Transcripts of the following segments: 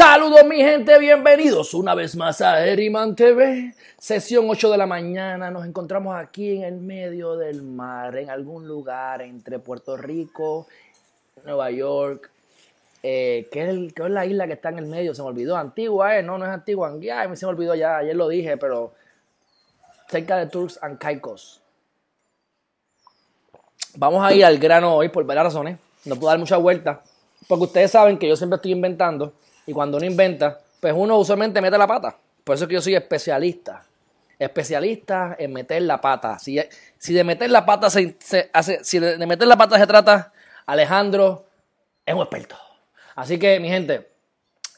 Saludos mi gente, bienvenidos una vez más a Eriman TV, sesión 8 de la mañana, nos encontramos aquí en el medio del mar, en algún lugar entre Puerto Rico, Nueva York, eh, ¿qué, es el- qué es la isla que está en el medio? Se me olvidó, Antigua, eh, no, no es Antigua, me se me olvidó ya, ayer lo dije, pero cerca de Turks and Caicos. Vamos a ir al grano hoy por varias razones, no puedo dar mucha vuelta, porque ustedes saben que yo siempre estoy inventando y cuando uno inventa, pues uno usualmente mete la pata. Por eso es que yo soy especialista. Especialista en meter la pata. Si, si de meter la pata se, si de meter la pata se trata, Alejandro es un experto. Así que, mi gente,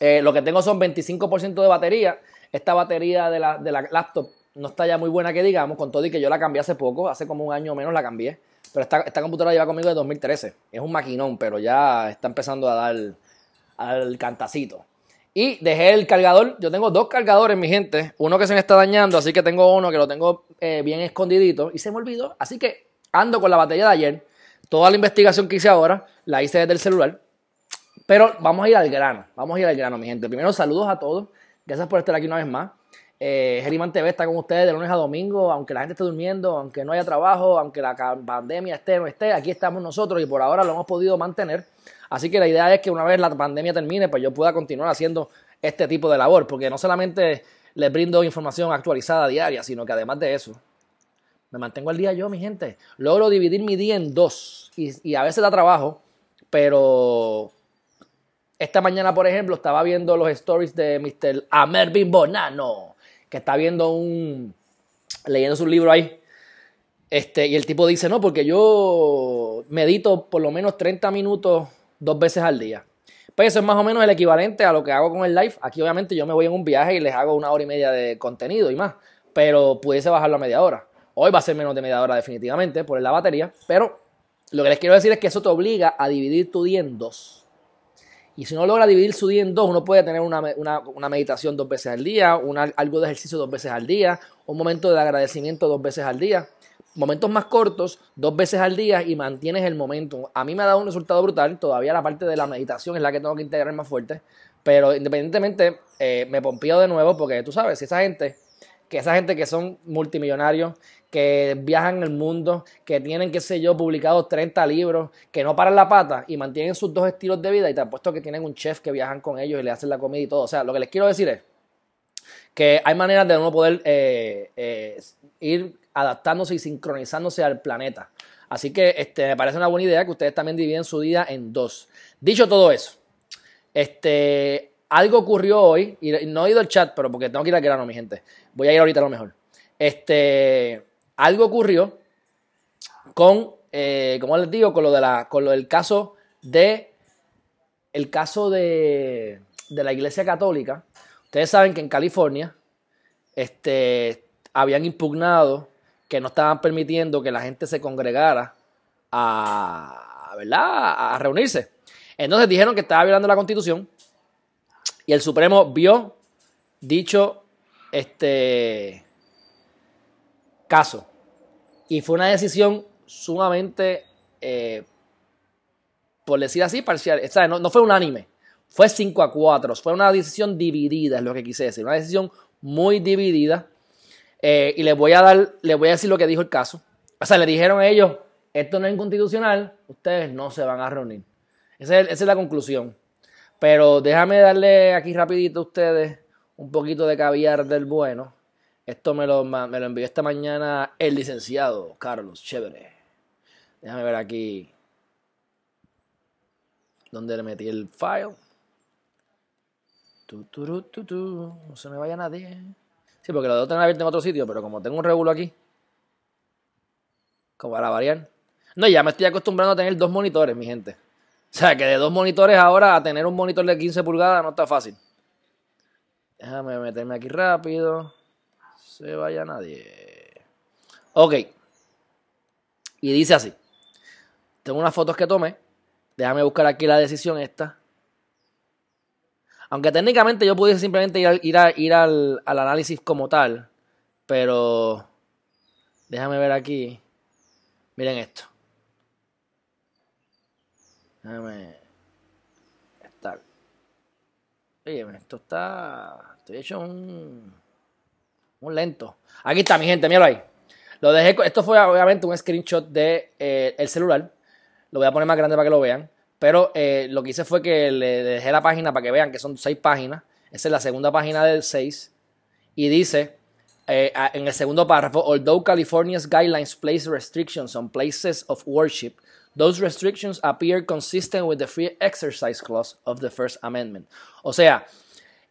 eh, lo que tengo son 25% de batería. Esta batería de la, de la laptop no está ya muy buena que digamos, con todo y que yo la cambié hace poco, hace como un año o menos la cambié. Pero esta, esta computadora lleva conmigo de 2013. Es un maquinón, pero ya está empezando a dar al cantacito. Y dejé el cargador. Yo tengo dos cargadores, mi gente. Uno que se me está dañando, así que tengo uno que lo tengo eh, bien escondidito. Y se me olvidó. Así que ando con la batería de ayer. Toda la investigación que hice ahora la hice desde el celular. Pero vamos a ir al grano. Vamos a ir al grano, mi gente. Primero, saludos a todos. Gracias por estar aquí una vez más. Eh, TV está con ustedes de lunes a domingo, aunque la gente esté durmiendo, aunque no haya trabajo, aunque la pandemia esté o no esté, aquí estamos nosotros y por ahora lo hemos podido mantener. Así que la idea es que una vez la pandemia termine, pues yo pueda continuar haciendo este tipo de labor, porque no solamente les brindo información actualizada diaria, sino que además de eso, me mantengo al día yo, mi gente. Logro dividir mi día en dos y, a veces da trabajo, pero esta mañana, por ejemplo, estaba viendo los stories de Mr. Amervin Bonano, que está viendo un. leyendo su libro ahí. Este, y el tipo dice: No, porque yo medito por lo menos 30 minutos dos veces al día. Pues eso es más o menos el equivalente a lo que hago con el live. Aquí, obviamente, yo me voy en un viaje y les hago una hora y media de contenido y más. Pero pudiese bajarlo a media hora. Hoy va a ser menos de media hora, definitivamente, por la batería. Pero lo que les quiero decir es que eso te obliga a dividir tu día en dos. Y si uno logra dividir su día en dos, uno puede tener una, una- meditación dos veces al día, algo de ejercicio dos veces al día, un momento de agradecimiento dos veces al día, momentos más cortos dos veces al día y mantienes el momento. A mí me ha dado un resultado brutal, todavía la parte de la meditación es la que tengo que integrar más fuerte, pero independientemente eh, me pompeo de nuevo porque tú sabes, si esa gente, que esa gente que son multimillonarios, que viajan el mundo, que tienen, qué sé yo, publicados 30 libros, que no paran la pata y mantienen sus dos estilos de vida y te apuesto que tienen un chef que viajan con ellos y le hacen la comida y todo. O sea, lo que les quiero decir es que hay maneras de uno poder eh, eh, ir adaptándose y sincronizándose al planeta. Así que este, me parece una buena idea que ustedes también dividen su día en dos. Dicho todo eso, este, algo ocurrió hoy, y no he ido al chat, pero porque tengo que ir al grano, mi gente. Voy a ir ahorita a lo mejor. Este, algo ocurrió con, eh, como les digo, con lo, de la, con lo del caso de, el caso de, de la Iglesia Católica. Ustedes saben que en California, este, habían impugnado que no estaban permitiendo que la gente se congregara a, ¿verdad? a reunirse. Entonces dijeron que estaba violando la constitución y el Supremo vio dicho este caso. Y fue una decisión sumamente, eh, por decir así, parcial. No, no fue unánime. Fue 5 a 4. Fue una decisión dividida, es lo que quise decir. Una decisión muy dividida. Eh, y les voy a dar, les voy a decir lo que dijo el caso. O sea, le dijeron a ellos, esto no es inconstitucional, ustedes no se van a reunir. Esa es, la conclusión. Pero déjame darle aquí rapidito a ustedes un poquito de caviar del bueno. Esto me lo, me lo envió esta mañana el licenciado Carlos Chévere. Déjame ver aquí dónde le metí el file. Tu, tu, tu, tu, No se me vaya nadie. Sí, porque lo debo tener abierto en otro sitio, pero como tengo un regulo aquí, como para variar. No, ya me estoy acostumbrando a tener dos monitores, mi gente. O sea, que de dos monitores ahora a tener un monitor de 15 pulgadas no está fácil. Déjame meterme aquí rápido. Se vaya nadie. Ok. Y dice así. Tengo unas fotos que tomé. Déjame buscar aquí la decisión esta. Aunque técnicamente yo pudiese simplemente ir, ir, a, ir al, al análisis como tal. Pero déjame ver aquí. Miren esto. Déjame estar. Oye, esto está. Estoy hecho un. Un lento. Aquí está, mi gente, míralo ahí. Lo dejé. Esto fue obviamente un screenshot de eh, el celular. Lo voy a poner más grande para que lo vean. Pero eh, lo que hice fue que le dejé la página para que vean que son seis páginas. Esa es la segunda página del 6. Y dice eh, en el segundo párrafo, although California's guidelines place restrictions on places of worship, those restrictions appear consistent with the free exercise clause of the First Amendment. O sea,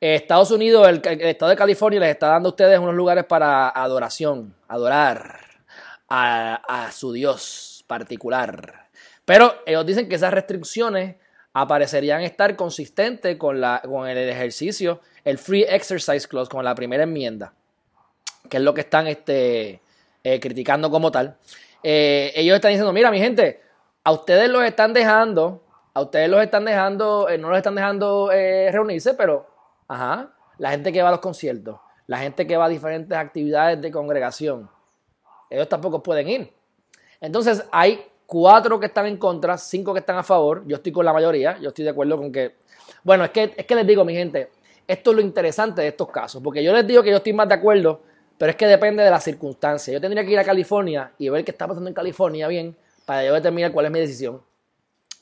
Estados Unidos, el, estado de California les está dando a ustedes unos lugares para adoración, adorar a, a su Dios particular. Pero ellos dicen que esas restricciones aparecerían estar consistentes con, la, con el ejercicio, el Free Exercise Clause, con la primera enmienda que es lo que están este, eh, criticando como tal, eh, ellos están diciendo, mira mi gente, a ustedes los están dejando, a ustedes los están dejando, eh, no los están dejando reunirse, pero, ajá, la gente que va a los conciertos, la gente que va a diferentes actividades de congregación, ellos tampoco pueden ir. Entonces hay cuatro que están en contra, cinco que están a favor, yo estoy con la mayoría, yo estoy de acuerdo con que, bueno, es que, es que les digo, mi gente, esto es lo interesante de estos casos, porque yo les digo que yo estoy más de acuerdo pero es que depende de las circunstancias. Yo tendría que ir a California y ver qué está pasando en California bien para yo determinar cuál es mi decisión.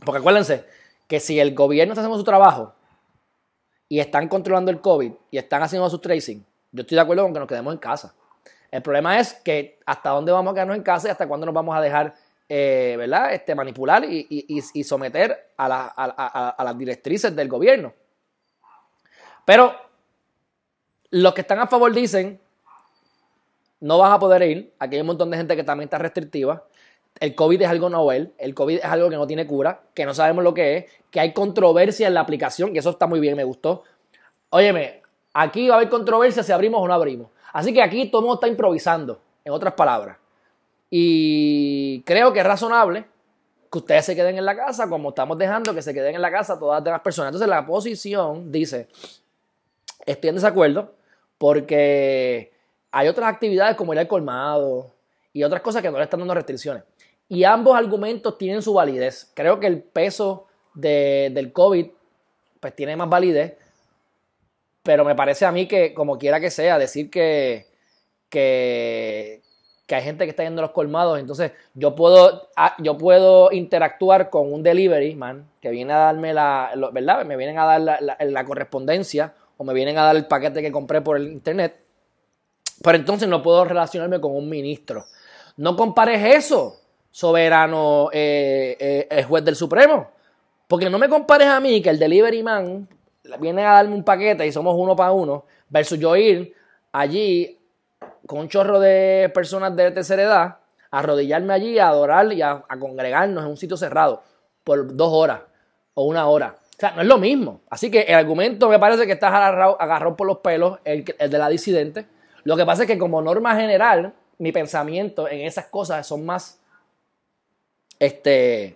Porque acuérdense que si el gobierno está haciendo su trabajo y están controlando el COVID y están haciendo su tracing, yo estoy de acuerdo con que nos quedemos en casa. El problema es que hasta dónde vamos a quedarnos en casa y hasta cuándo nos vamos a dejar eh, ¿verdad? Este, manipular y, someter a, a las directrices del gobierno. Pero los que están a favor dicen no vas a poder ir. Aquí hay un montón de gente que también está restrictiva. El COVID es algo novel, el COVID es algo que no tiene cura, que no sabemos lo que es, que hay controversia en la aplicación, y eso está muy bien, me gustó. Óyeme, aquí va a haber controversia si abrimos o no abrimos. Así que aquí todo el mundo está improvisando, en otras palabras. Y creo que es razonable que ustedes se queden en la casa, como estamos dejando que se queden en la casa todas las personas. Entonces la posición dice, estoy en desacuerdo porque hay otras actividades como ir al colmado y otras cosas que no le están dando restricciones. Y ambos argumentos tienen su validez. Creo que el peso del COVID pues tiene más validez, pero me parece a mí que como quiera que sea, decir que, que, hay gente que está yendo a los colmados, entonces yo puedo, ah, yo puedo interactuar con un delivery man que viene a darme la, ¿verdad? Me vienen a dar la, la correspondencia o me vienen a dar el paquete que compré por el internet pero entonces no puedo relacionarme con un ministro. No compares eso, soberano eh, eh, eh, juez del Supremo. Porque no me compares a mí que el delivery man viene a darme un paquete y somos uno para uno, versus yo ir allí con un chorro de personas de tercera edad, arrodillarme allí, a adorar y a, congregarnos en un sitio cerrado por dos horas o una hora. O sea, no es lo mismo. Así que el argumento me parece que estás agarrado, agarrado por los pelos, el, el de la disidente lo que pasa es que como norma general, mi pensamiento en esas cosas son más, este,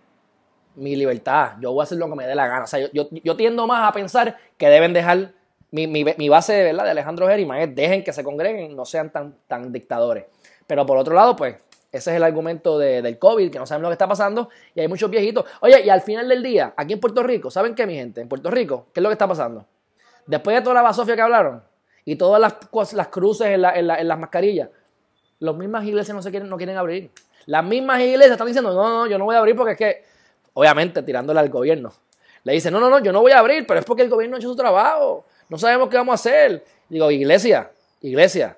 mi libertad. Yo voy a hacer lo que me dé la gana. O sea, yo, tiendo más a pensar que deben dejar, mi, mi, base ¿verdad? de Alejandro Geriman es dejen que se congreguen, no sean tan, dictadores. Pero por otro lado, pues, ese es el argumento del COVID, que no saben lo que está pasando y hay muchos viejitos. Oye, y al final del día, aquí en Puerto Rico, ¿saben qué, mi gente? En Puerto Rico, ¿qué es lo que está pasando? Después de toda la basofia que hablaron, y todas las, cruces en, las mascarillas. Las mismas iglesias no, se quieren abrir. Las mismas iglesias están diciendo, no, no, yo no voy a abrir porque es que, obviamente, tirándole al gobierno. Le dicen, no, no, no, yo no voy a abrir, pero es porque el gobierno ha hecho su trabajo. No sabemos qué vamos a hacer. Digo, iglesia, iglesia,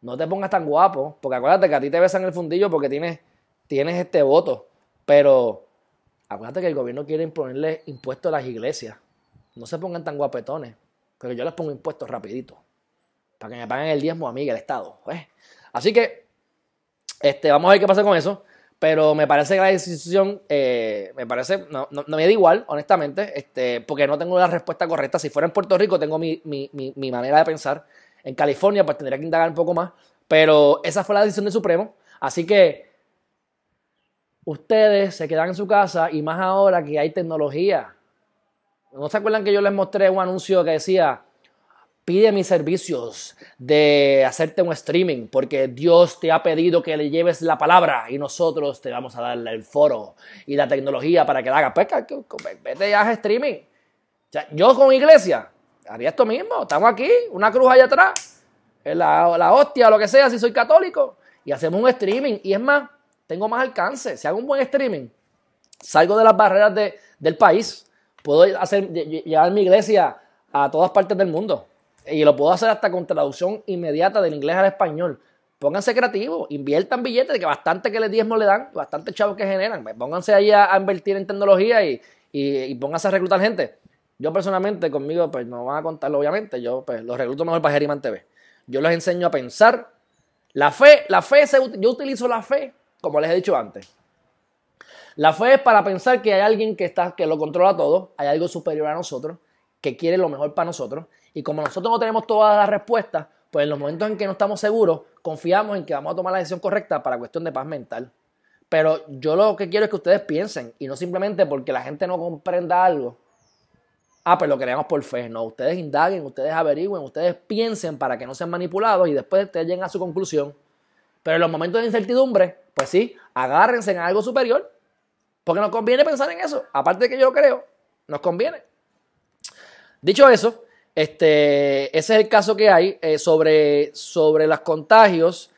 no te pongas tan guapo, porque acuérdate que a ti te besan el fundillo porque tienes, tienes este voto, pero acuérdate que el gobierno quiere imponerle impuestos a las iglesias. No se pongan tan guapetones, pero yo les pongo impuestos rapidito, para que me paguen el diezmo a mí, el Estado. ¿ves? Así que, este, vamos a ver qué pasa con eso. Pero me parece que la decisión, eh, me parece, no, no, me da igual, honestamente, este, porque no tengo la respuesta correcta. Si fuera en Puerto Rico, tengo mi, mi, mi, manera de pensar. En California, pues tendría que indagar un poco más. Pero esa fue la decisión del Supremo. Así que ustedes se quedan en su casa y más ahora que hay tecnología. ¿No se acuerdan que yo les mostré un anuncio que decía, Pide mis servicios de hacerte un streaming porque Dios te ha pedido que le lleves la palabra y nosotros te vamos a dar el foro y la tecnología para que la hagas. Pues, vete ya a streaming. yo con iglesia haría esto mismo. Estamos aquí, una cruz allá atrás, la, la hostia, lo que sea, si soy católico, y hacemos un streaming. Y es más, tengo más alcance. Si hago un buen streaming, salgo de las barreras de, del país, puedo hacer, llevar mi iglesia a todas partes del mundo. Y lo puedo hacer hasta con traducción inmediata del inglés al español. Pónganse creativos, inviertan billetes, que bastante que les diezmo le dan, bastante chavos que generan. Pues pónganse ahí a, invertir en tecnología y, y, pónganse a reclutar gente. Yo personalmente, conmigo, pues no van a contarlo, obviamente. Yo pues, los recluto mejor para Geriman TV. Yo les enseño a pensar. La fe, la fe, yo utilizo la fe, como les he dicho antes. La fe es para pensar que hay alguien que, está, que lo controla todo, hay algo superior a nosotros, que quiere lo mejor para nosotros y como nosotros no tenemos todas las respuestas, pues en los momentos en que no estamos seguros, confiamos en que vamos a tomar la decisión correcta para cuestión de paz mental. Pero yo lo que quiero es que ustedes piensen y no simplemente porque la gente no comprenda algo. Ah, pues lo queremos por fe. No, ustedes indaguen, ustedes averigüen, ustedes piensen para que no sean manipulados y después te lleguen a su conclusión. Pero en los momentos de incertidumbre, pues sí, agárrense en algo superior. Porque nos conviene pensar en eso. Aparte de que yo lo creo, nos conviene. Dicho eso, este, ese es el caso que hay eh, sobre, sobre los contagios.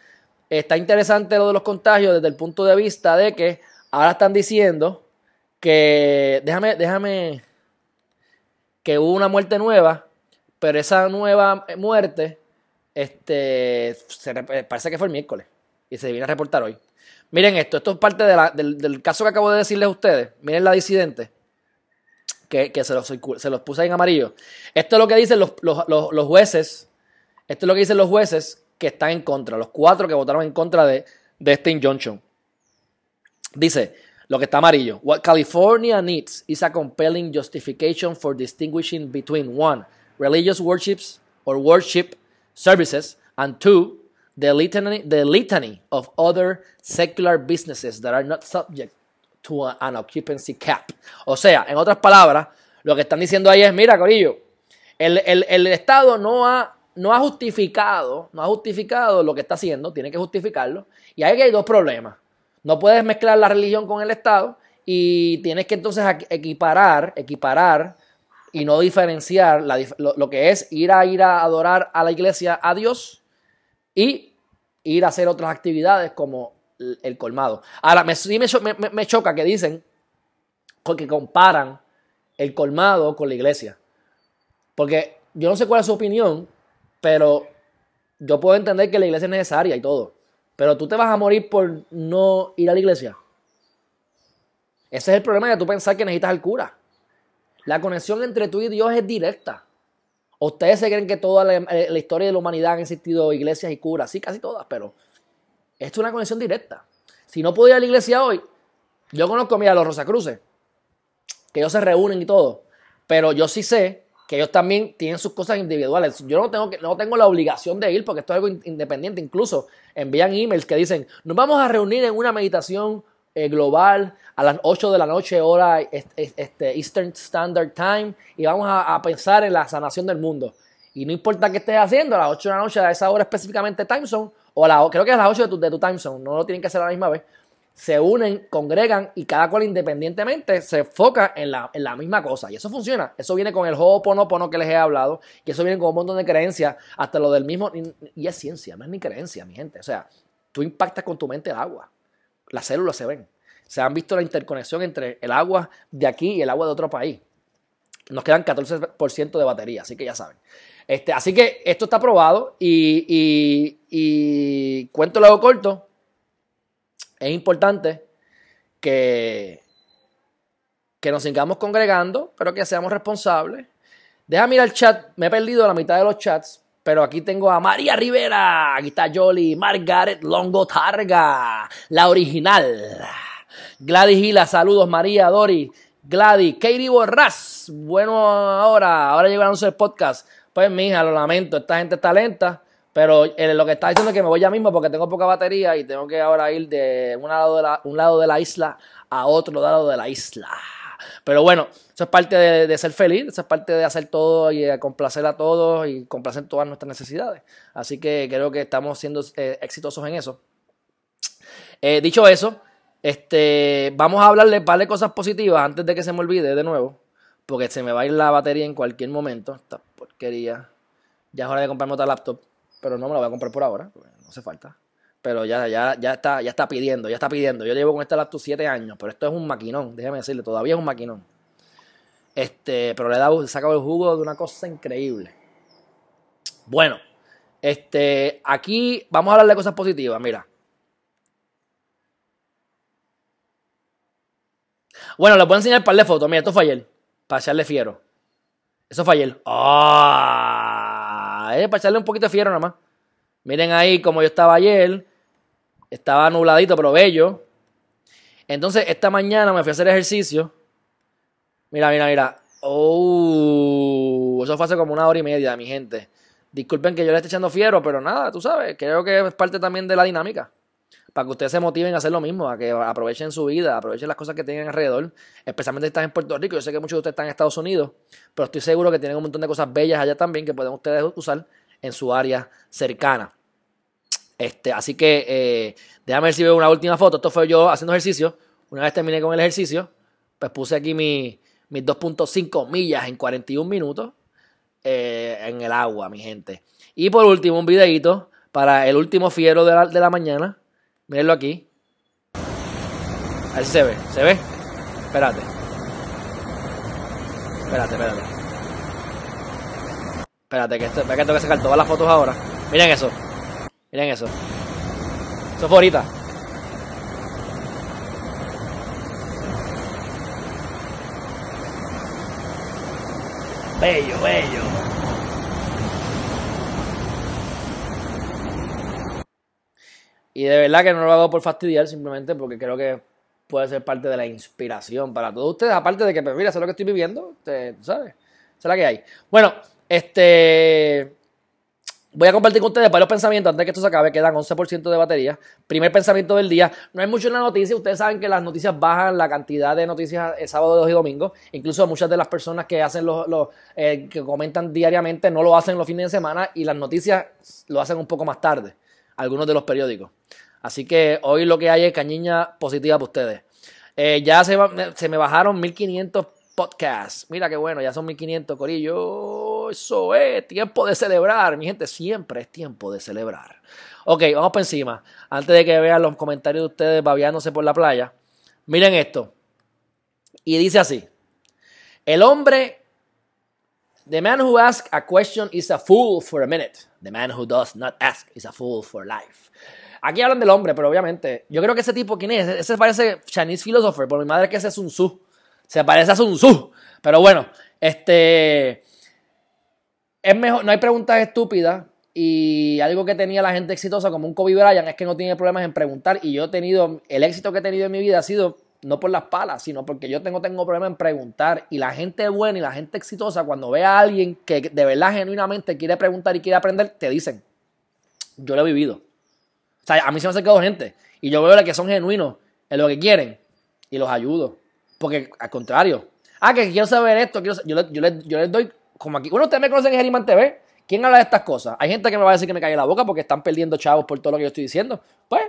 Está interesante lo de los contagios desde el punto de vista de que ahora están diciendo que, déjame, déjame, que hubo una muerte nueva, pero esa nueva muerte, este, parece que fue el miércoles y se viene a reportar hoy. Miren esto, esto es parte del, del caso que acabo de decirles a ustedes. Miren la disidente que, se, los, se, los, puse en amarillo. Esto es lo que dicen los, jueces. Esto es lo que dicen los jueces que están en contra. Los cuatro que votaron en contra de, de este. Dice, lo que está amarillo. What California needs is a compelling justification for distinguishing between one, religious worships or worship services, and two, the litany, the litany of other secular businesses that are not subject to an occupancy cap. O sea, en otras palabras, lo que están diciendo ahí es, mira, Corillo, el, Estado no ha, no ha justificado, no ha justificado lo que está haciendo, tiene que justificarlo. Y ahí hay dos problemas. No puedes mezclar la religión con el Estado y tienes que entonces equiparar, equiparar y no diferenciar lo, lo, que es ir a ir a adorar a la iglesia a Dios y ir a hacer otras actividades como el colmado. Ahora, me, me, me, choca que dicen que comparan el colmado con la iglesia. Porque yo no sé cuál es su opinión, pero yo puedo entender que la iglesia es necesaria y todo. Pero tú te vas a morir por no ir a la iglesia. Ese es el problema de tú pensar que necesitas al cura. La conexión entre tú y Dios es directa. Ustedes se creen que toda la, la historia de la humanidad han existido iglesias y curas. Sí, casi todas, pero esto es una conexión directa. Si no puedo ir a la iglesia hoy, yo conozco, mira, los Rosacruces, que ellos se reúnen y todo, pero yo sí sé que ellos también tienen sus cosas individuales. Yo no tengo, que, no tengo la obligación de ir porque esto es algo independiente. Incluso envían emails que dicen, nos vamos a reunir en una meditación eh, global a las 8 de la noche, hora este, Eastern Standard Time, y vamos a, a, pensar en la sanación del mundo. Y no importa qué estés haciendo, a las 8 de la noche, a esa hora específicamente time zone, o la, creo que a las 8 de tu, de tu time zone, no lo tienen que hacer a la misma vez, se unen, congregan y cada cual independientemente se enfoca en la, en la misma cosa. Y eso funciona. Eso viene con el Ho'oponopono que les he hablado, y eso viene con un montón de creencias, hasta lo del mismo. Y, es ciencia, no es ni creencia, mi gente. O sea, tú impactas con tu mente el agua. Las células se ven. Se han visto la interconexión entre el agua de aquí y el agua de otro país. Nos quedan 14% de batería, así que ya saben. Este, así que esto está aprobado y, y, y cuento luego corto. Es importante que, que nos sigamos congregando, pero que seamos responsables. Deja mirar el chat, me he perdido la mitad de los chats, pero aquí tengo a María Rivera, aquí está Jolly, Margaret Longo Targa, la original. Gladys Gila, saludos María, Dori, Gladys, Katie Borras, bueno ahora, ahora llegó el anuncio del podcast. Pues mija, lo lamento, esta gente está lenta, pero eh, lo que está diciendo es que me voy ya mismo porque tengo poca batería y tengo que ahora ir de un lado de la, un lado de la isla a otro lado de la isla. Pero bueno, eso es parte de, ser feliz, eso es parte de hacer todo y de complacer a todos y complacer todas nuestras necesidades. Así que creo que estamos siendo eh, exitosos en eso. Eh, dicho eso, este, vamos a hablarle un par de cosas positivas antes de que se me olvide de nuevo, porque se me va a ir la batería en cualquier momento. Esta porquería. Ya es hora de comprarme otra laptop, pero no me la voy a comprar por ahora, no hace falta. Pero ya, ya, ya, está, ya está pidiendo, ya está pidiendo. Yo llevo con esta laptop 7 años, pero esto es un maquinón, déjame decirle, todavía es un maquinón. Este, pero le he, dado, sacado el jugo de una cosa increíble. Bueno, este, aquí vamos a hablar de cosas positivas, mira. Bueno, les voy a enseñar un par de fotos. Mira, esto fue ayer. Para echarle fiero. Eso fue ayer. ¡Ah! Para echarle un poquito de fiero nada más. Miren ahí como yo estaba ayer. Estaba nubladito, pero bello. Entonces, esta mañana me fui a hacer ejercicio. Mira, mira, mira. Oh, eso fue hace como una hora y media, mi gente. Disculpen que yo le esté echando fiero, pero nada, tú sabes, creo que es parte también de la dinámica. Para que ustedes se motiven a hacer lo mismo, a que aprovechen su vida, aprovechen las cosas que tienen alrededor, especialmente si están en Puerto Rico. Yo sé que muchos de ustedes están en Estados Unidos, pero estoy seguro que tienen un montón de cosas bellas allá también que pueden ustedes usar en su área cercana. Este, así que eh, déjame ver si veo una última foto. Esto fue yo haciendo ejercicio. Una vez terminé con el ejercicio, pues puse aquí mis 2.5 millas en 41 minutos eh, en el agua, mi gente. Y por último, un videito para el último fiero de la, de la mañana. Mírenlo aquí. A se ve. ¿Se ve? Espérate. Espérate, espérate. Espérate, que, esto, que tengo que sacar todas las fotos ahora. Miren eso. Miren eso. Eso fue ahorita. Bello, bello. Y de verdad que no lo hago por fastidiar, simplemente porque creo que puede ser parte de la inspiración para todos ustedes. Aparte de que, pues mira, es lo que estoy viviendo, ¿sabes? Esa es la que hay. Bueno, este. Voy a compartir con ustedes varios pensamientos antes de que esto se acabe. Quedan 11% de batería. Primer pensamiento del día. No hay mucho en la noticia. Ustedes saben que las noticias bajan la cantidad de noticias el sábado, y domingo. Incluso muchas de las personas que hacen los, eh, que comentan diariamente no lo hacen los fines de semana y las noticias lo hacen un poco más tarde. Algunos de los periódicos. Así que hoy lo que hay es cañiña positiva para ustedes. Eh, ya se, se me bajaron 1500 podcasts. Mira qué bueno, ya son 1500, Corillo eso es tiempo de celebrar. Mi gente, siempre es tiempo de celebrar. Ok, vamos por encima. Antes de que vean los comentarios de ustedes babiándose por la playa, miren esto. Y dice así: El hombre, the man who asks a question is a fool for a minute. The man who does not ask is a fool for life. Aquí hablan del hombre, pero obviamente, yo creo que ese tipo, ¿quién es? Ese parece Chinese philosopher, por mi madre que ese es Sun Tzu. Se parece a Sun Tzu. Pero bueno, este es mejor, no hay preguntas estúpidas y algo que tenía la gente exitosa como un Kobe Bryant es que no tiene problemas en preguntar y yo he tenido, el éxito que he tenido en mi vida ha sido no por las palas, sino porque yo tengo, tengo problemas en preguntar y la gente buena y la gente exitosa cuando ve a alguien que de verdad genuinamente quiere preguntar y quiere aprender, te dicen, yo lo he vivido. O sea, a mí se me ha acercado gente y yo veo que son genuinos en lo que quieren y los ayudo. Porque al contrario, ah, que quiero saber esto, yo, yo, yo les doy como aquí, bueno, ustedes me conocen en Geriman TV. ¿Quién habla de estas cosas? Hay gente que me va a decir que me cae la boca porque están perdiendo chavos por todo lo que yo estoy diciendo. Pues,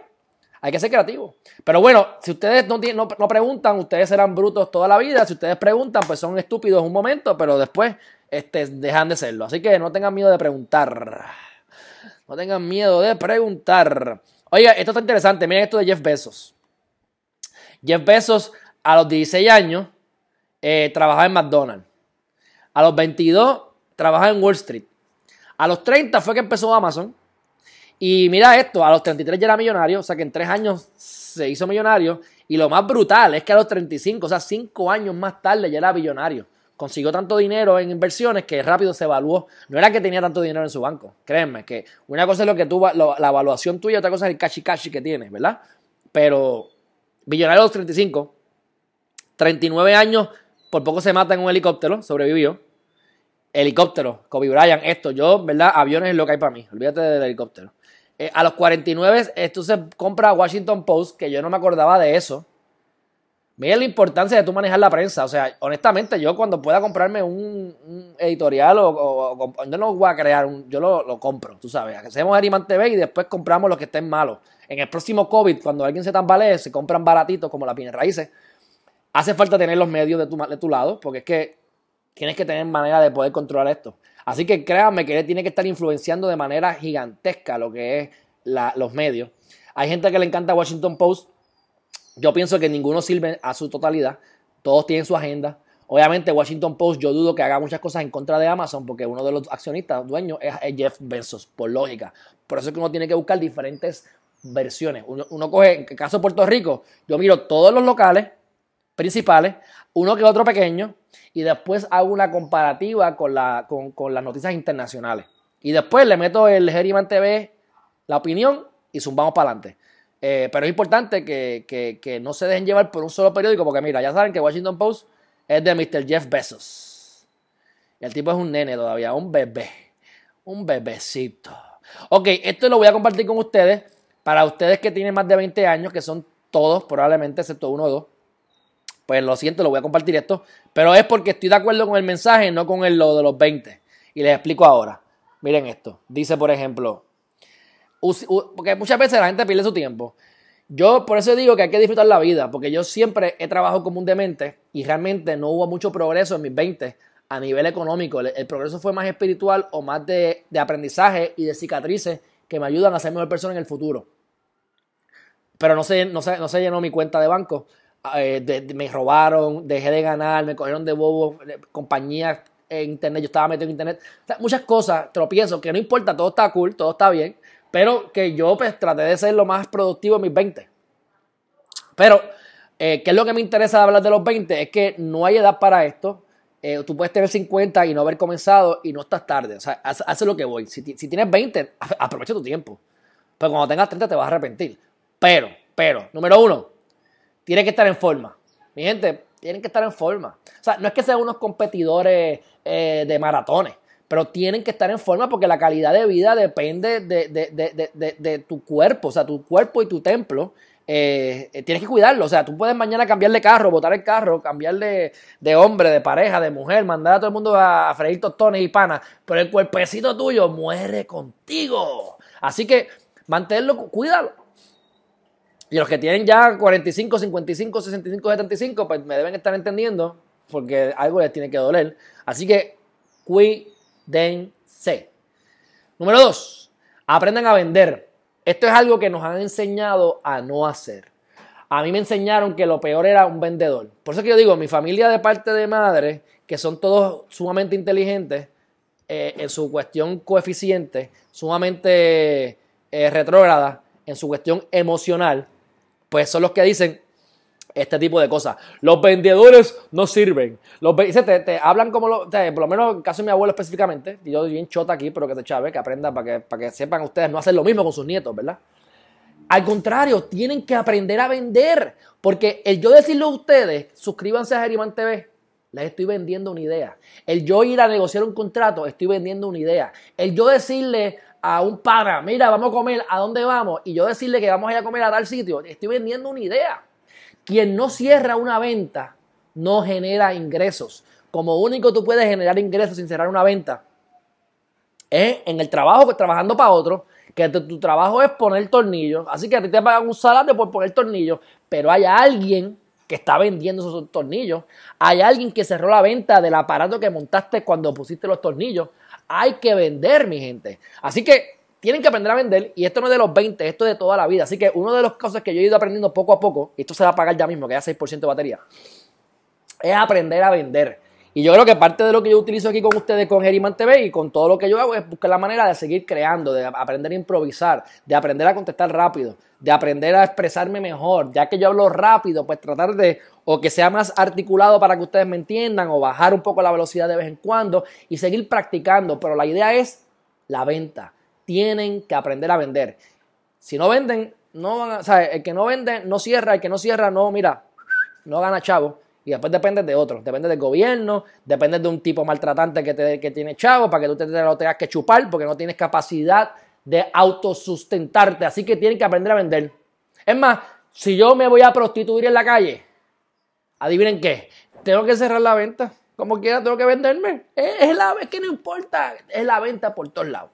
hay que ser creativo. Pero bueno, si ustedes no, no, preguntan, ustedes serán brutos toda la vida. Si ustedes preguntan, pues son estúpidos un momento, pero después este, dejan de serlo. Así que no tengan miedo de preguntar. No tengan miedo de preguntar. Oiga, esto está interesante. Miren esto de Jeff Bezos. Jeff Bezos, a los 16 años, eh, trabajaba en McDonald's. A los 22 trabajaba en Wall Street. A los 30 fue que empezó Amazon. Y mira esto, a los 33 ya era millonario, o sea que en 3 años se hizo millonario. Y lo más brutal es que a los 35, o sea, 5 años más tarde ya era millonario. Consiguió tanto dinero en inversiones que rápido se evaluó. No era que tenía tanto dinero en su banco. Créeme que una cosa es lo que tú, la evaluación tuya, otra cosa es el cashi cashi que tienes, ¿verdad? Pero millonario a los 35, 39 años, por poco se mata en un helicóptero, sobrevivió. Helicóptero, Kobe Bryant, esto, yo, ¿verdad? Aviones es lo que hay para mí, olvídate del helicóptero. Eh, a los 49, esto se compra Washington Post, que yo no me acordaba de eso. Mira la importancia de tú manejar la prensa. O sea, honestamente, yo cuando pueda comprarme un, editorial o, yo no voy a crear, un, yo lo, compro, tú sabes. Hacemos Ariman TV y después compramos los que estén malos. En el próximo COVID, cuando alguien se tambalee, se compran baratitos como la pine raíces. Hace falta tener los medios de tu, de tu lado, porque es que tienes que tener manera de poder controlar esto. Así que créanme que tiene que estar influenciando de manera gigantesca lo que es los medios. Hay gente que le encanta Washington Post. Yo pienso que ninguno sirve a su totalidad. Todos tienen su agenda. Obviamente Washington Post yo dudo que haga muchas cosas en contra de Amazon porque uno de los accionistas, dueños, es Jeff Bezos, por lógica. Por eso es que uno tiene que buscar diferentes versiones. Uno, uno coge, en el caso de Puerto Rico, yo miro todos los locales, principales, uno que otro pequeño, y después hago una comparativa con, la, con, las noticias internacionales. Y después le meto el Geriman TV, la opinión, y zumbamos para adelante. Eh, pero es importante que, no se dejen llevar por un solo periódico, porque mira, ya saben que Washington Post es de Mr. Jeff Bezos. El tipo es un nene todavía, un bebé, un bebecito. Ok, esto lo voy a compartir con ustedes, para ustedes que tienen más de 20 años, que son todos, probablemente, excepto uno o dos pues lo siento, lo voy a compartir esto, pero es porque estoy de acuerdo con el mensaje, no con el, lo de los 20. Y les explico ahora. Miren esto. Dice, por ejemplo, porque muchas veces la gente pierde su tiempo. Yo por eso digo que hay que disfrutar la vida, porque yo siempre he trabajado como un demente y realmente no hubo mucho progreso en mis 20 a nivel económico. El, progreso fue más espiritual o más de, aprendizaje y de cicatrices que me ayudan a ser mejor persona en el futuro. Pero no se, no, no se llenó mi cuenta de banco eh, me robaron, dejé de ganar, me cogieron de bobo, compañías en internet, yo estaba metido en internet. muchas cosas, tropiezo, que no importa, todo está cool, todo está bien, pero que yo pues traté de ser lo más productivo en mis 20. Pero, eh, ¿qué es lo que me interesa hablar de los 20? Es que no hay edad para esto. Eh, tú puedes tener 50 y no haber comenzado y no estás tarde. O sea, haz, lo que voy. Si, si, tienes 20, aprovecha tu tiempo. Pero cuando tengas 30 te vas a arrepentir. Pero, pero, número uno, tiene que estar en forma. Mi gente, tienen que estar en forma. O sea, no es que sean unos competidores eh, de maratones, pero tienen que estar en forma porque la calidad de vida depende de, tu cuerpo, o sea, tu cuerpo y tu templo. Eh, eh, tienes que cuidarlo. O sea, tú puedes mañana cambiar de carro, botar el carro, cambiar de, hombre, de pareja, de mujer, mandar a todo el mundo a, freír tostones y panas, pero el cuerpecito tuyo muere contigo. Así que manténlo, cuídalo. Y los que tienen ya 45, 55, 65, 75, pues me deben estar entendiendo porque algo les tiene que doler. Así que cuídense. Número dos, aprendan a vender. Esto es algo que nos han enseñado a no hacer. A mí me enseñaron que lo peor era un vendedor. Por eso que yo digo, mi familia de parte de madre, que son todos sumamente inteligentes eh, en su cuestión coeficiente, sumamente eh, retrógrada en su cuestión emocional, pues son los que dicen este tipo de cosas. Los vendedores no sirven. Los te, hablan como, lo, por lo menos en caso de mi abuelo específicamente, y yo bien chota aquí, pero que se chave, que aprenda para que, para que sepan ustedes no hacer lo mismo con sus nietos, ¿verdad? Al contrario, tienen que aprender a vender. Porque el yo decirle a ustedes, suscríbanse a Geriman TV, les estoy vendiendo una idea. El yo ir a negociar un contrato, estoy vendiendo una idea. El yo decirle a un pana, mira, vamos a comer, ¿a dónde vamos? Y yo decirle que vamos a ir a comer a tal sitio, estoy vendiendo una idea. Quien no cierra una venta no genera ingresos. Como único tú puedes generar ingresos sin cerrar una venta es en el trabajo, trabajando para otro, que tu, trabajo es poner tornillos. Así que a ti te pagan un salario por poner tornillos, pero hay alguien que está vendiendo esos tornillos. Hay alguien que cerró la venta del aparato que montaste cuando pusiste los tornillos. Hay que vender, mi gente. Así que tienen que aprender a vender y esto no es de los 20, esto es de toda la vida. Así que una de las cosas que yo he ido aprendiendo poco a poco, y esto se va a pagar ya mismo, que ya 6% de batería, es aprender a vender. Y yo creo que parte de lo que yo utilizo aquí con ustedes, con Geriman TV y con todo lo que yo hago es buscar la manera de seguir creando, de aprender a improvisar, de aprender a contestar rápido, de aprender a expresarme mejor. Ya que yo hablo rápido, pues tratar de o que sea más articulado para que ustedes me entiendan o bajar un poco la velocidad de vez en cuando y seguir practicando. Pero la idea es la venta. Tienen que aprender a vender. Si no venden, no van a, o el que no vende no cierra, el que no cierra no, mira, no gana chavo. Y después depende de otros, depende del gobierno, depende de un tipo maltratante que, te, que tiene chavo para que tú te, lo tengas que chupar porque no tienes capacidad de autosustentarte. Así que tienen que aprender a vender. Es más, si yo me voy a prostituir en la calle, adivinen qué, tengo que cerrar la venta. Como quiera, tengo que venderme. Es, la, es que no importa, es la venta por todos lados.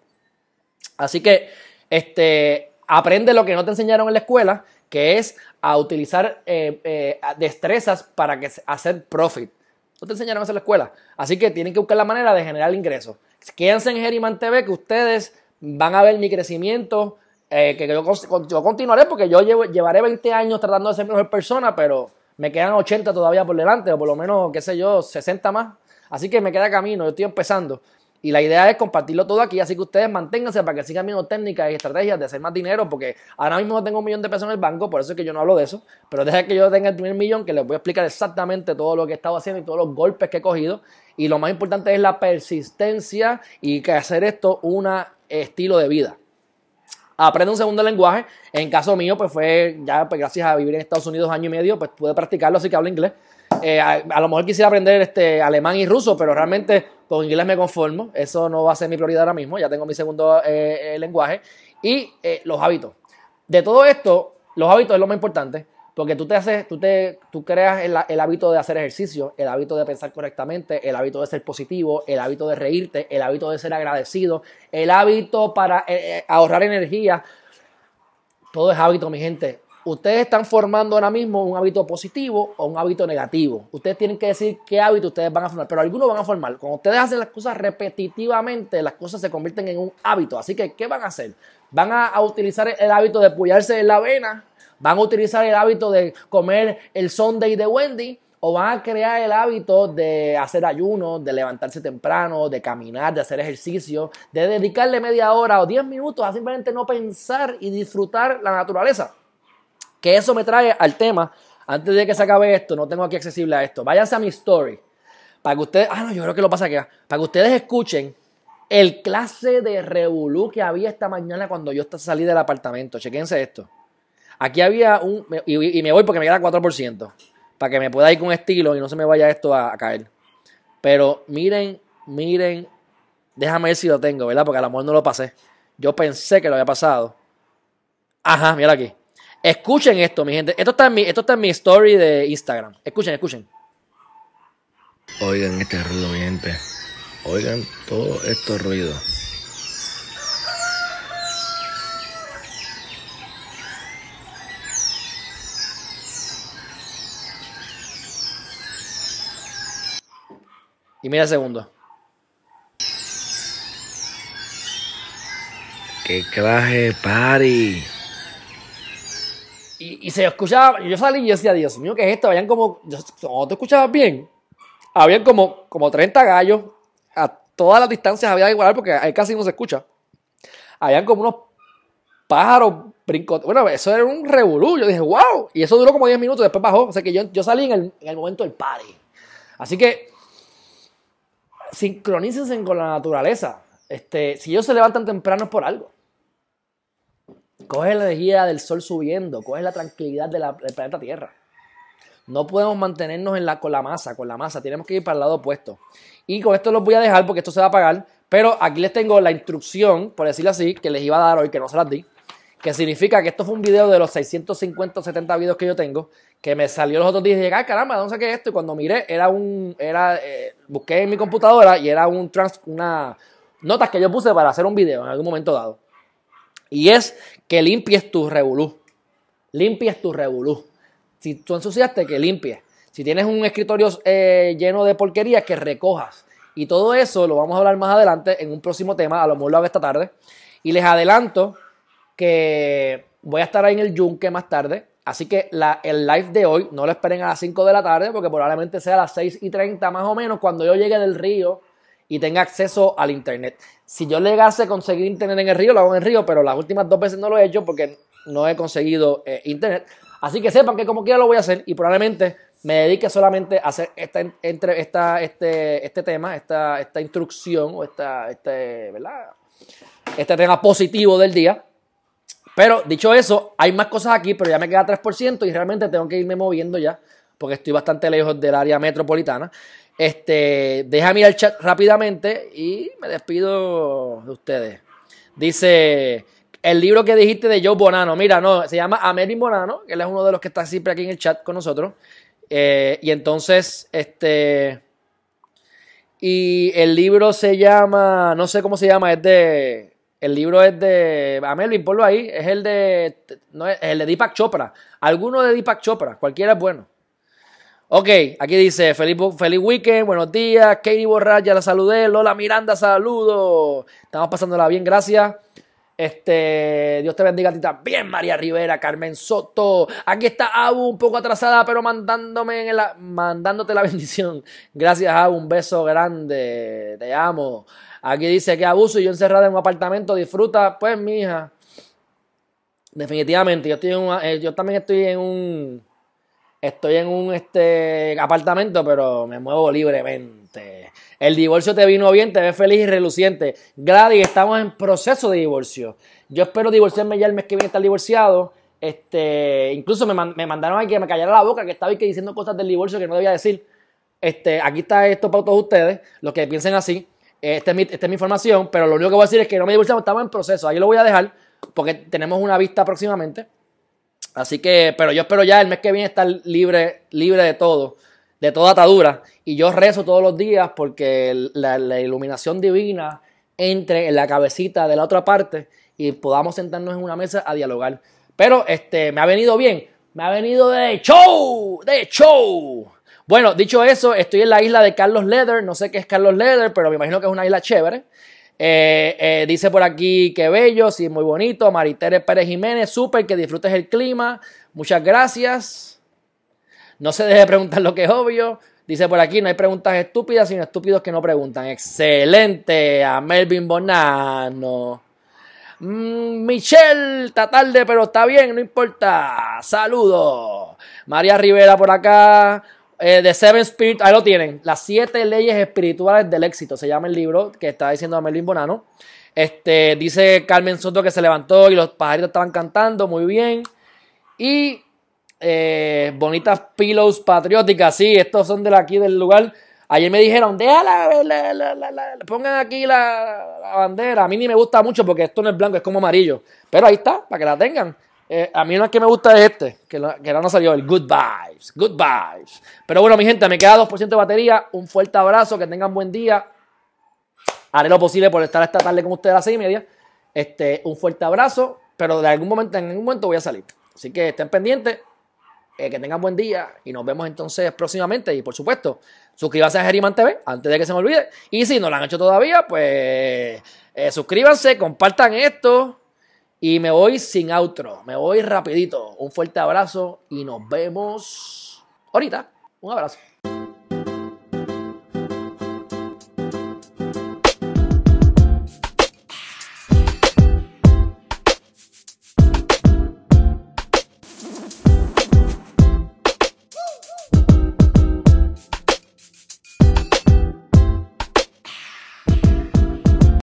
Así que, este, aprende lo que no te enseñaron en la escuela, que es a utilizar eh, eh, destrezas para que, hacer profit. No te enseñaron eso en la escuela. Así que tienen que buscar la manera de generar ingresos. Quédense en Geriman TV que ustedes van a ver mi crecimiento. Eh, que yo, continuaré porque yo llevaré 20 años tratando de ser mejor persona, pero me quedan 80 todavía por delante, o por lo menos, qué sé yo, 60 más. Así que me queda camino, yo estoy empezando. Y la idea es compartirlo todo aquí, así que ustedes manténganse para que sigan viendo técnicas y estrategias de hacer más dinero, porque ahora mismo tengo un millón de pesos en el banco, por eso es que yo no hablo de eso, pero deja que yo tenga el primer millón, que les voy a explicar exactamente todo lo que he estado haciendo y todos los golpes que he cogido. Y lo más importante es la persistencia y que hacer esto un estilo de vida. Aprende un segundo lenguaje. En caso mío, pues fue ya pues, gracias a vivir en Estados Unidos año y medio, pues pude practicarlo, así que hablo inglés. Eh, a, lo mejor quisiera aprender este, alemán y ruso, pero realmente con inglés me conformo. Eso no va a ser mi prioridad ahora mismo. Ya tengo mi segundo eh, eh, lenguaje. Y los hábitos. De todo esto, los hábitos es lo más importante. Porque tú te haces, tú te, tú creas el, el, hábito de hacer ejercicio, el hábito de pensar correctamente, el hábito de ser positivo, el hábito de reírte, el hábito de ser agradecido, el hábito para ahorrar energía. Todo es hábito, mi gente ustedes están formando ahora mismo un hábito positivo o un hábito negativo. Ustedes tienen que decir qué hábito ustedes van a formar, pero algunos van a formar. Cuando ustedes hacen las cosas repetitivamente, las cosas se convierten en un hábito. Así que, ¿qué van a hacer? Van a, utilizar el hábito de apoyarse en la avena, van a utilizar el hábito de comer el Sunday de Wendy, o van a crear el hábito de hacer ayuno, de levantarse temprano, de caminar, de hacer ejercicio, de dedicarle media hora o diez minutos a simplemente no pensar y disfrutar la naturaleza. Que eso me trae al tema, antes de que se acabe esto, no tengo aquí accesible a esto. Váyanse a mi story. Para que ustedes, ah, no, yo creo que lo pasa acá. Para que ustedes escuchen el clase de revolú que había esta mañana cuando yo salí del apartamento. Chequense esto. Aquí había un, y, me voy porque me queda 4%, para que me pueda ir con estilo y no se me vaya esto a, a caer. Pero miren, miren, déjame ver si lo tengo, ¿verdad? Porque a lo mejor no lo pasé. Yo pensé que lo había pasado. Ajá, mira aquí. Escuchen esto, mi gente. Esto está en mi, esto está en mi story de Instagram. Escuchen, escuchen. Oigan este ruido, mi gente. Oigan todo estos ruido. Y mira el segundo. ¡Qué clase party! Y, se escuchaba, yo salí y yo decía, Dios mío, ¿qué es esto? Habían como, cuando te escuchabas bien, habían como, como 30 gallos, a todas las distancias había igual porque ahí casi no se escucha. Habían como unos pájaros brincos. Bueno, eso era un revolú. Yo dije, wow. Y eso duró como 10 minutos, después bajó. O sea que yo, yo salí en el, en el momento del party. Así que sincronícense con la naturaleza. Este, si ellos se levantan temprano es por algo. Coge la energía del sol subiendo, coge la tranquilidad del planeta Tierra. No podemos mantenernos con la masa, con la masa, tenemos que ir para el lado opuesto. Y con esto los voy a dejar porque esto se va a pagar, pero aquí les tengo la instrucción, por decirlo así, que les iba a dar hoy, que no se las di, que significa que esto fue un video de los 650 o 70 videos que yo tengo, que me salió los otros días y dije, ah, caramba, ¿dónde saqué esto? Y cuando miré, era un, era, eh, busqué en mi computadora y era un trans, una notas que yo puse para hacer un video en algún momento dado. Y es que limpies tu revolú. Limpies tu revolú. Si tú ensuciaste, que limpies. Si tienes un escritorio eh, lleno de porquerías, que recojas. Y todo eso lo vamos a hablar más adelante en un próximo tema. A lo mejor lo hago esta tarde. Y les adelanto que voy a estar ahí en el Yunque más tarde. Así que la, el live de hoy no lo esperen a las 5 de la tarde porque probablemente sea a las 6 y 30 más o menos cuando yo llegue del río y tenga acceso al internet. Si yo llegase a conseguir internet en el río, lo hago en el río, pero las últimas dos veces no lo he hecho porque no he conseguido eh, internet. Así que sepan que como quiera lo voy a hacer y probablemente me dedique solamente a hacer esta, entre, esta, este, este tema, esta, esta instrucción o esta, este, ¿verdad? este tema positivo del día. Pero dicho eso, hay más cosas aquí, pero ya me queda 3% y realmente tengo que irme moviendo ya, porque estoy bastante lejos del área metropolitana. Este, déjame ir al chat rápidamente y me despido de ustedes. Dice el libro que dijiste de Joe Bonano. Mira, no, se llama Amerin Bonano, que él es uno de los que está siempre aquí en el chat con nosotros. Eh, y entonces, este. Y el libro se llama, no sé cómo se llama, es de el libro es de. A Melvin, ponlo ahí. Es el de. No, es el de Deepak Chopra. Alguno de Deepak Chopra. Cualquiera es bueno. Ok, aquí dice: Feliz, feliz weekend, buenos días. Katie Borrach, ya la saludé. Lola Miranda, saludo. Estamos pasándola bien, gracias. Este, Dios te bendiga a ti también, María Rivera, Carmen Soto. Aquí está Abu, un poco atrasada, pero mandándome en la, mandándote la bendición. Gracias, Abu, un beso grande. Te amo. Aquí dice que abuso y yo encerrada en un apartamento, disfruta. Pues, mija, definitivamente, yo, estoy en eh, yo también estoy en un, estoy en un este, apartamento, pero me muevo libremente. El divorcio te vino bien, te ves feliz y reluciente. Gladys, estamos en proceso de divorcio. Yo espero divorciarme ya el mes que viene estar divorciado. Este, incluso me, me mandaron a que me callara la boca, que estaba que diciendo cosas del divorcio que no debía decir. Este, aquí está esto para todos ustedes, los que piensen así. Esta es, mi, esta es mi información, pero lo único que voy a decir es que no me divorciamos, estamos en proceso. Ahí lo voy a dejar porque tenemos una vista próximamente. Así que, pero yo espero ya el mes que viene estar libre, libre de todo, de toda atadura. Y yo rezo todos los días porque la, iluminación divina entre en la cabecita de la otra parte y podamos sentarnos en una mesa a dialogar. Pero este, me ha venido bien, me ha venido de show, de show. Bueno, dicho eso, estoy en la isla de Carlos Leder. No sé qué es Carlos Leder, pero me imagino que es una isla chévere. Eh, eh, dice por aquí que bello, sí, muy bonito. Maritere Pérez Jiménez, súper, que disfrutes el clima. Muchas gracias. No se deje preguntar lo que es obvio. Dice por aquí, no hay preguntas estúpidas, sino estúpidos que no preguntan. Excelente. A Melvin Bonano. Mm, Michelle, está tarde, pero está bien, no importa. Saludos. María Rivera por acá. Eh, The Seven Spirit, ahí lo tienen. Las siete leyes espirituales del éxito. Se llama el libro que está diciendo Melvin Bonano. Este, dice Carmen Soto que se levantó y los pajaritos estaban cantando. Muy bien. Y eh, bonitas pillows patrióticas. Sí, estos son de aquí del lugar. Ayer me dijeron, déjala, pongan aquí la, la, bandera. A mí ni me gusta mucho porque esto no es blanco, es como amarillo. Pero ahí está, para que la tengan. Eh, a mí lo que me gusta es este, que, que no salió, el Good Vibes. Good Vibes. Pero bueno, mi gente, me queda 2% de batería. Un fuerte abrazo, que tengan buen día. Haré lo posible por estar esta tarde con ustedes a las 6 y media. Este, un fuerte abrazo, pero de algún momento, en algún momento voy a salir. Así que estén pendientes, eh, que tengan buen día y nos vemos entonces próximamente. Y por supuesto, suscríbanse a Geriman TV antes de que se me olvide. Y si no lo han hecho todavía, pues eh, suscríbanse, compartan esto y me voy sin outro, me voy rapidito. Un fuerte abrazo y nos vemos ahorita. Un abrazo.